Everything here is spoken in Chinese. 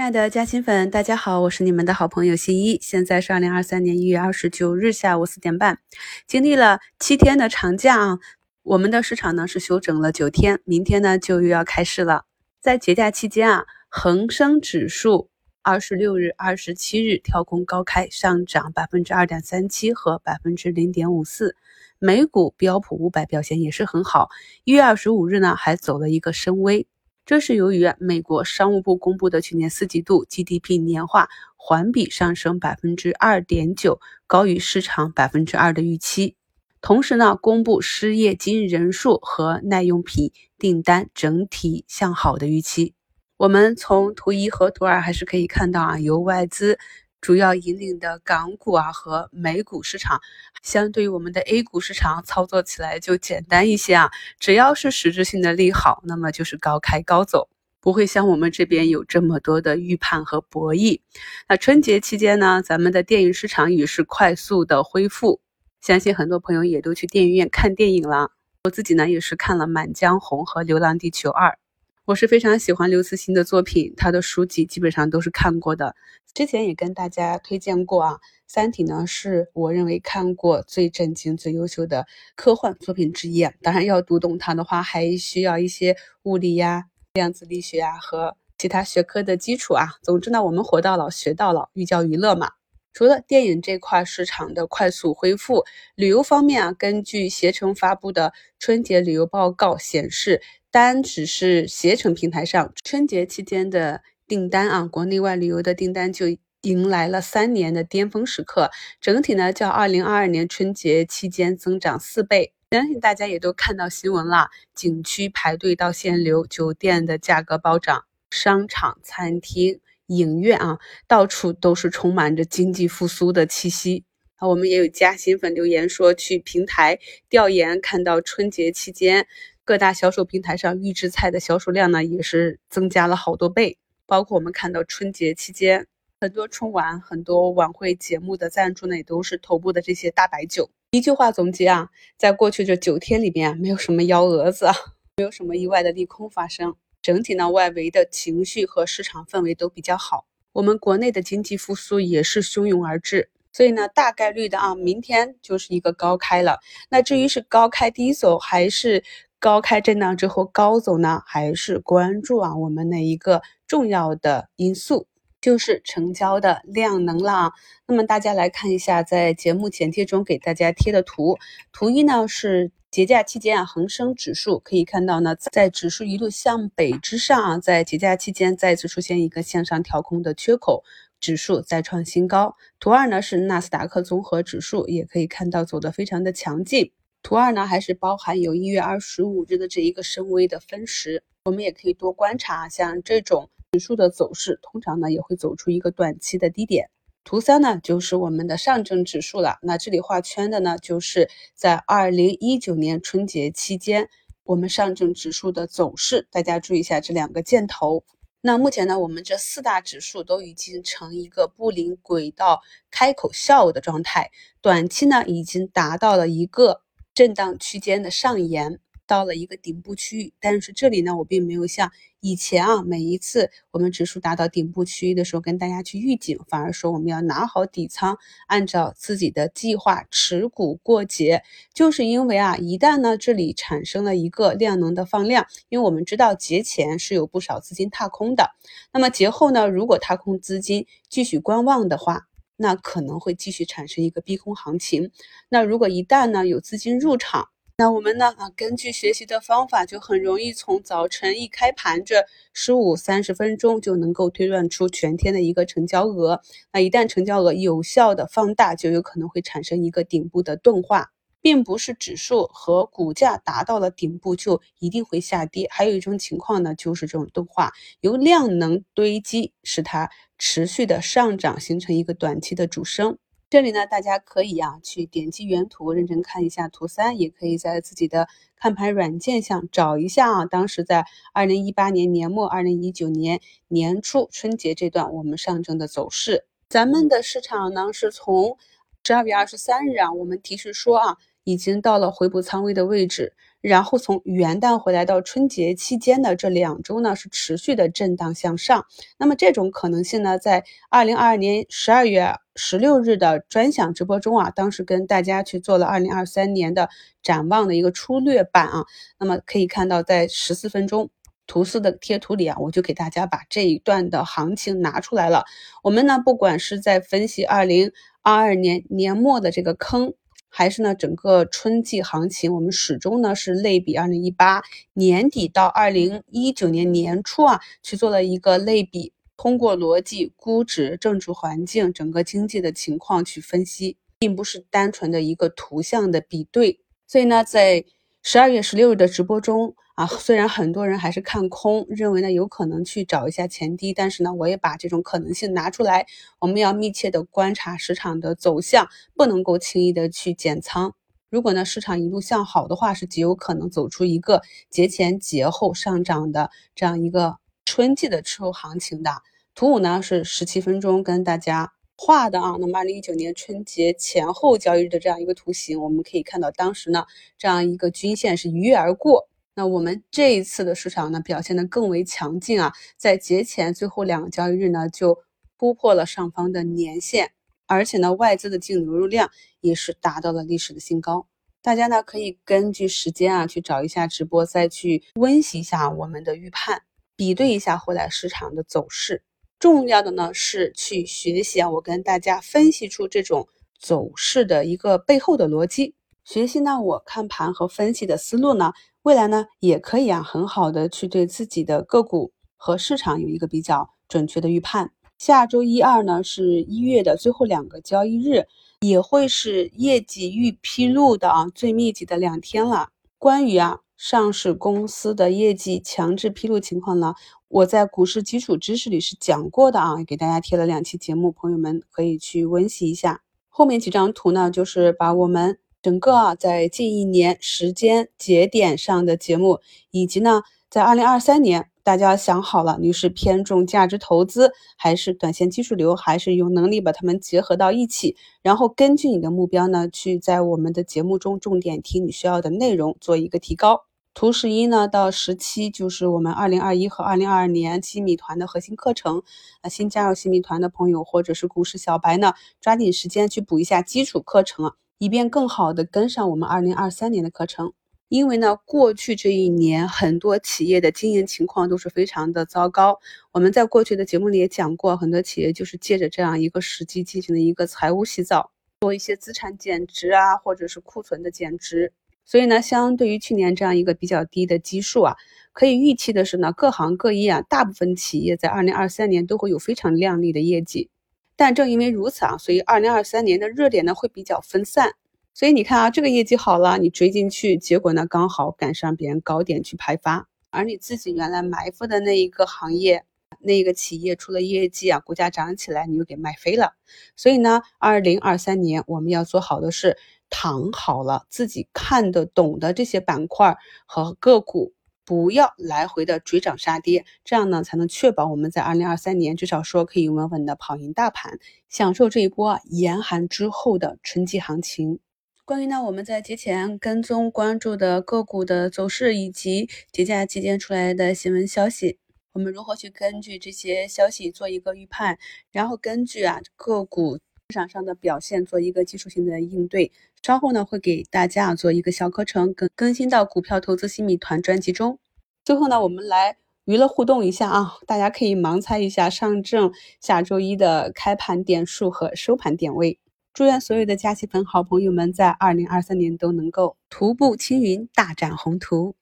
亲爱的嘉兴粉，大家好，我是你们的好朋友新一。现在是二零二三年一月二十九日下午四点半，经历了七天的长假啊，我们的市场呢是休整了九天，明天呢就又要开市了。在节假期间啊，恒生指数二十六日、二十七日跳空高开，上涨百分之二点三七和百分之零点五四。美股标普五百表现也是很好，一月二十五日呢还走了一个深 V。这是由于美国商务部公布的去年四季度 GDP 年化环比上升百分之二点九，高于市场百分之二的预期。同时呢，公布失业金人数和耐用品订单整体向好的预期。我们从图一和图二还是可以看到啊，由外资。主要引领的港股啊和美股市场，相对于我们的 A 股市场操作起来就简单一些啊。只要是实质性的利好，那么就是高开高走，不会像我们这边有这么多的预判和博弈。那春节期间呢，咱们的电影市场也是快速的恢复，相信很多朋友也都去电影院看电影了。我自己呢也是看了《满江红》和《流浪地球二》。我是非常喜欢刘慈欣的作品，他的书籍基本上都是看过的。之前也跟大家推荐过啊，《三体》呢是我认为看过最震惊、最优秀的科幻作品之一。当然，要读懂它的话，还需要一些物理呀、量子力学啊和其他学科的基础啊。总之呢，我们活到老学到老，寓教于乐嘛。除了电影这块市场的快速恢复，旅游方面啊，根据携程发布的春节旅游报告显示。单只是携程平台上春节期间的订单啊，国内外旅游的订单就迎来了三年的巅峰时刻。整体呢，较二零二二年春节期间增长四倍。相信大家也都看到新闻了，景区排队到限流，酒店的价格暴涨，商场、餐厅、影院啊，到处都是充满着经济复苏的气息。啊，我们也有加新粉留言说，去平台调研看到春节期间。各大销售平台上预制菜的销售量呢，也是增加了好多倍。包括我们看到春节期间，很多春晚、很多晚会节目的赞助呢，也都是头部的这些大白酒。一句话总结啊，在过去这九天里边，没有什么幺蛾子，没有什么意外的利空发生。整体呢，外围的情绪和市场氛围都比较好。我们国内的经济复苏也是汹涌而至，所以呢，大概率的啊，明天就是一个高开了。那至于是高开低走还是？高开震荡之后高走呢，还是关注啊？我们的一个重要的因素就是成交的量能了。那么大家来看一下，在节目简介中给大家贴的图，图一呢是节假期间啊，恒生指数可以看到呢，在指数一路向北之上啊，在节假期间再次出现一个向上调控的缺口，指数再创新高。图二呢是纳斯达克综合指数，也可以看到走的非常的强劲。图二呢，还是包含有一月二十五日的这一个深 V 的分时，我们也可以多观察，像这种指数的走势，通常呢也会走出一个短期的低点。图三呢，就是我们的上证指数了，那这里画圈的呢，就是在二零一九年春节期间，我们上证指数的走势，大家注意一下这两个箭头。那目前呢，我们这四大指数都已经成一个布林轨道开口笑的状态，短期呢已经达到了一个。震荡区间的上沿到了一个顶部区域，但是这里呢，我并没有像以前啊，每一次我们指数达到顶部区域的时候跟大家去预警，反而说我们要拿好底仓，按照自己的计划持股过节，就是因为啊，一旦呢这里产生了一个量能的放量，因为我们知道节前是有不少资金踏空的，那么节后呢，如果踏空资金继续观望的话。那可能会继续产生一个逼空行情。那如果一旦呢有资金入场，那我们呢啊根据学习的方法，就很容易从早晨一开盘这十五三十分钟就能够推断出全天的一个成交额。那一旦成交额有效的放大，就有可能会产生一个顶部的钝化。并不是指数和股价达到了顶部就一定会下跌，还有一种情况呢，就是这种钝化由量能堆积，使它持续的上涨，形成一个短期的主升。这里呢，大家可以啊去点击原图，认真看一下图三，也可以在自己的看盘软件上找一下啊，当时在二零一八年年末、二零一九年年初春节这段我们上证的走势。咱们的市场呢，是从十二月二十三日啊，我们提示说啊。已经到了回补仓位的位置，然后从元旦回来到春节期间的这两周呢，是持续的震荡向上。那么这种可能性呢，在二零二二年十二月十六日的专享直播中啊，当时跟大家去做了二零二三年的展望的一个粗略版啊。那么可以看到，在十四分钟。图四的贴图里啊，我就给大家把这一段的行情拿出来了。我们呢，不管是在分析二零二二年年末的这个坑，还是呢整个春季行情，我们始终呢是类比二零一八年底到二零一九年年初啊，去做了一个类比，通过逻辑、估值、政治环境、整个经济的情况去分析，并不是单纯的一个图像的比对。所以呢，在十二月十六日的直播中。啊，虽然很多人还是看空，认为呢有可能去找一下前低，但是呢，我也把这种可能性拿出来，我们要密切的观察市场的走向，不能够轻易的去减仓。如果呢市场一路向好的话，是极有可能走出一个节前节后上涨的这样一个春季的吃后行情的。图五呢是十七分钟跟大家。画的啊，那么二零一九年春节前后交易日的这样一个图形，我们可以看到当时呢这样一个均线是一跃而过。那我们这一次的市场呢，表现的更为强劲啊，在节前最后两个交易日呢，就突破了上方的年线，而且呢，外资的净流入量也是达到了历史的新高。大家呢可以根据时间啊，去找一下直播，再去温习一下我们的预判，比对一下后来市场的走势。重要的呢是去学习啊，我跟大家分析出这种走势的一个背后的逻辑。学习呢，我看盘和分析的思路呢，未来呢也可以啊，很好的去对自己的个股和市场有一个比较准确的预判。下周一二呢是一月的最后两个交易日，也会是业绩预披露的啊最密集的两天了。关于啊上市公司的业绩强制披露情况呢，我在股市基础知识里是讲过的啊，给大家贴了两期节目，朋友们可以去温习一下。后面几张图呢，就是把我们。整个啊，在近一年时间节点上的节目，以及呢，在二零二三年，大家想好了，你是偏重价值投资，还是短线技术流，还是有能力把它们结合到一起？然后根据你的目标呢，去在我们的节目中重点听你需要的内容，做一个提高。图十一呢到十七就是我们二零二一和二零二二年新米团的核心课程。那新加入新米团的朋友，或者是股市小白呢，抓紧时间去补一下基础课程啊。以便更好的跟上我们二零二三年的课程，因为呢，过去这一年很多企业的经营情况都是非常的糟糕。我们在过去的节目里也讲过，很多企业就是借着这样一个时机进行了一个财务洗澡，做一些资产减值啊，或者是库存的减值。所以呢，相对于去年这样一个比较低的基数啊，可以预期的是呢，各行各业啊，大部分企业在二零二三年都会有非常靓丽的业绩。但正因为如此啊，所以二零二三年的热点呢会比较分散。所以你看啊，这个业绩好了，你追进去，结果呢刚好赶上别人高点去派发，而你自己原来埋伏的那一个行业、那一个企业出了业绩啊，股价涨起来，你又给卖飞了。所以呢，二零二三年我们要做好的是躺好了自己看得懂的这些板块和个股。不要来回的追涨杀跌，这样呢才能确保我们在二零二三年至少说可以稳稳的跑赢大盘，享受这一波严寒之后的春季行情。关于呢我们在节前跟踪关注的个股的走势，以及节假期间出来的新闻消息，我们如何去根据这些消息做一个预判，然后根据啊个股市场上的表现做一个技术性的应对。稍后呢，会给大家做一个小课程，更更新到股票投资新米团专辑中。最后呢，我们来娱乐互动一下啊，大家可以盲猜一下上证下周一的开盘点数和收盘点位。祝愿所有的假期粉好朋友们在二零二三年都能够徒步青云，大展宏图。